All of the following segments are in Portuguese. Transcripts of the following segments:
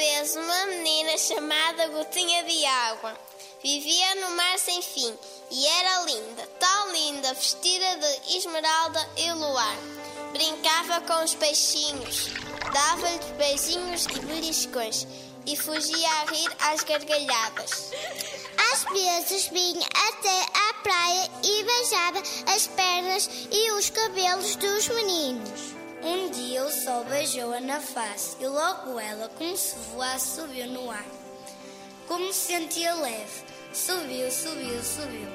vez uma menina chamada Gotinha de Água. Vivia no mar sem fim e era linda, tão linda, vestida de esmeralda e luar. Brincava com os peixinhos, dava-lhes beijinhos e beliscões e fugia a rir às gargalhadas. Às vezes vinha até à praia e beijava as pernas e os cabelos dos meninos. Um dia o sol beijou-a na face e logo ela, como se voasse, subiu no ar. Como se sentia leve, subiu, subiu, subiu,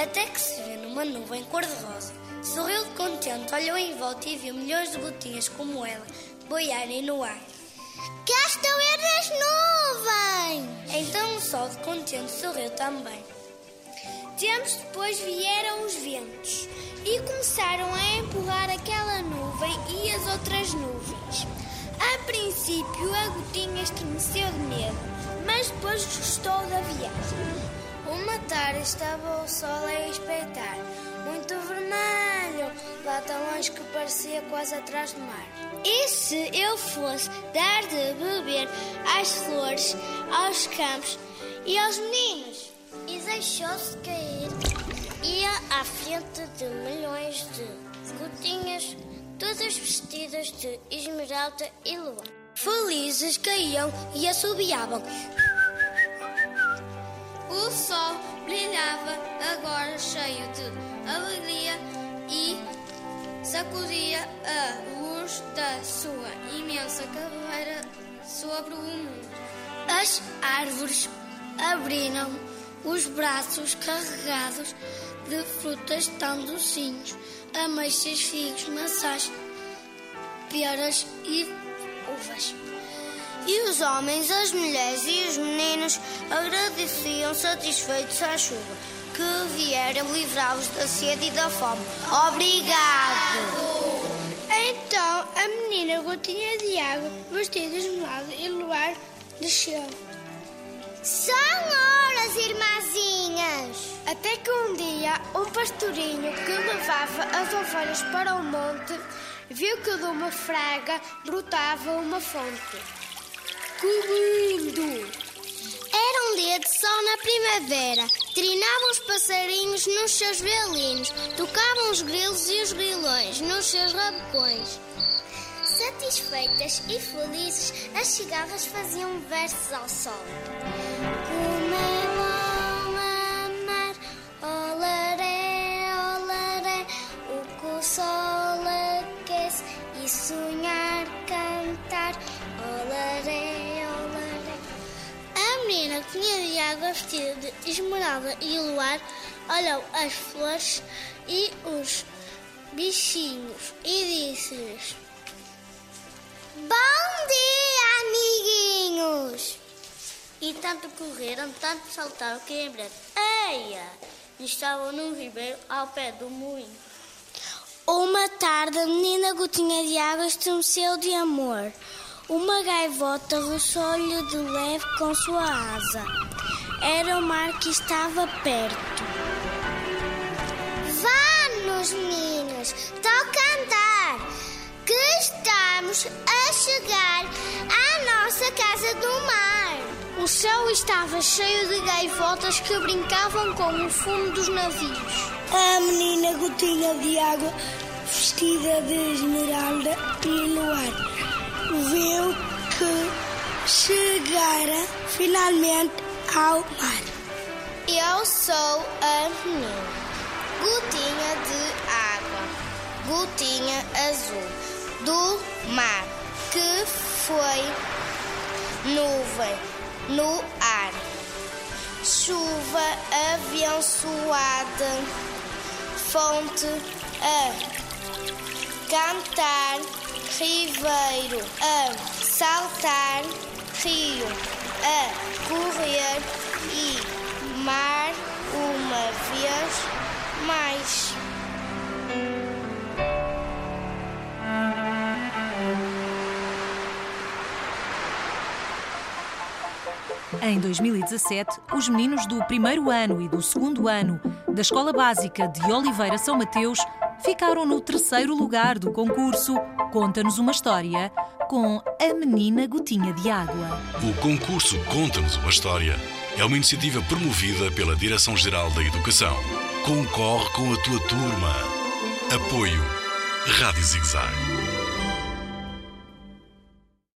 até que se viu numa nuvem cor-de-rosa. Sorriu de contente, olhou em volta e viu milhões de gotinhas como ela boiarem no ar. Cá estão eu nas nuvens! Então o sol de contente sorriu também. Tempos depois vieram os ventos e começaram a empurrar aquela nuvem outras nuvens. A princípio, a Gotinha estremeceu de medo, mas depois gostou da viagem. Uma tarde estava o sol a espreitar, muito vermelho, lá tão longe que parecia quase atrás do mar. E se eu fosse dar de beber às flores, aos campos e aos meninos? E deixou-se cair. Ia à frente de milhões de gotinhas, todas vestidas de esmeralda e lua. Felizes caíam e assobiavam. O sol brilhava agora cheio de alegria e sacudia a luz da sua imensa caveira sobre o mundo. As árvores abriram os braços carregados de frutas tão docinhos, ameixas, figos, maçãs, peras e uvas. E os homens, as mulheres e os meninos agradeciam satisfeitos à chuva que viera livrá-los da sede e da fome. Obrigado! Então a menina gotinha de água, vestida de e luar, desceu. São horas, irmãzinhas! Até que um dia um pastorinho que levava as ovelhas para o monte viu que de uma fraga brotava uma fonte. Que lindo! Era um dia de sol na primavera. Trinavam os passarinhos nos seus violinos, tocavam os grilos e os grilões nos seus rabecões. Satisfeitas e felizes, as cigarras faziam versos ao sol. Tinha de água vestida de esmeralda e luar, olhou as flores e os bichinhos e disse-lhes: Bom dia, amiguinhos! E tanto correram, tanto saltaram que em breve, eia, estavam num ribeiro ao pé do moinho. Uma tarde, a menina gotinha de água estremeceu de amor. Uma gaivota roçou-lhe de leve com sua asa. Era o mar que estava perto. Vá-nos, meninos, toca andar, que estamos a chegar à nossa casa do mar. O céu estava cheio de gaivotas que brincavam com o fumo dos navios. A menina gotinha de água, vestida de esmeralda e luar, viu que chegara finalmente ao mar. Eu sou a menina, gotinha de água, gotinha azul do mar, que foi nuvem no ar, chuva abençoada, fonte a cantar, ribeiro a saltar, rio a correr e mar uma vez mais. Em 2017, os meninos do primeiro ano e do segundo ano da Escola Básica de Oliveira São Mateus ficaram no terceiro lugar do concurso Conta-nos uma História com a Menina Gotinha de Água. O concurso Conta-nos uma História é uma iniciativa promovida pela Direção-Geral da Educação. Concorre com a tua turma. Apoio Rádio Zigzag.